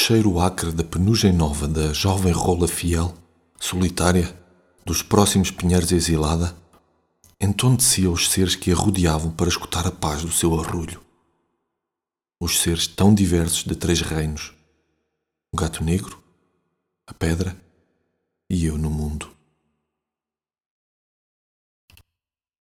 cheiro acre da penugem nova da jovem rola fiel, solitária, dos próximos pinheiros exilada, entontecia os seres que a rodeavam para escutar a paz do seu arrulho. Os seres tão diversos de três reinos: o gato negro, a pedra e eu no mundo.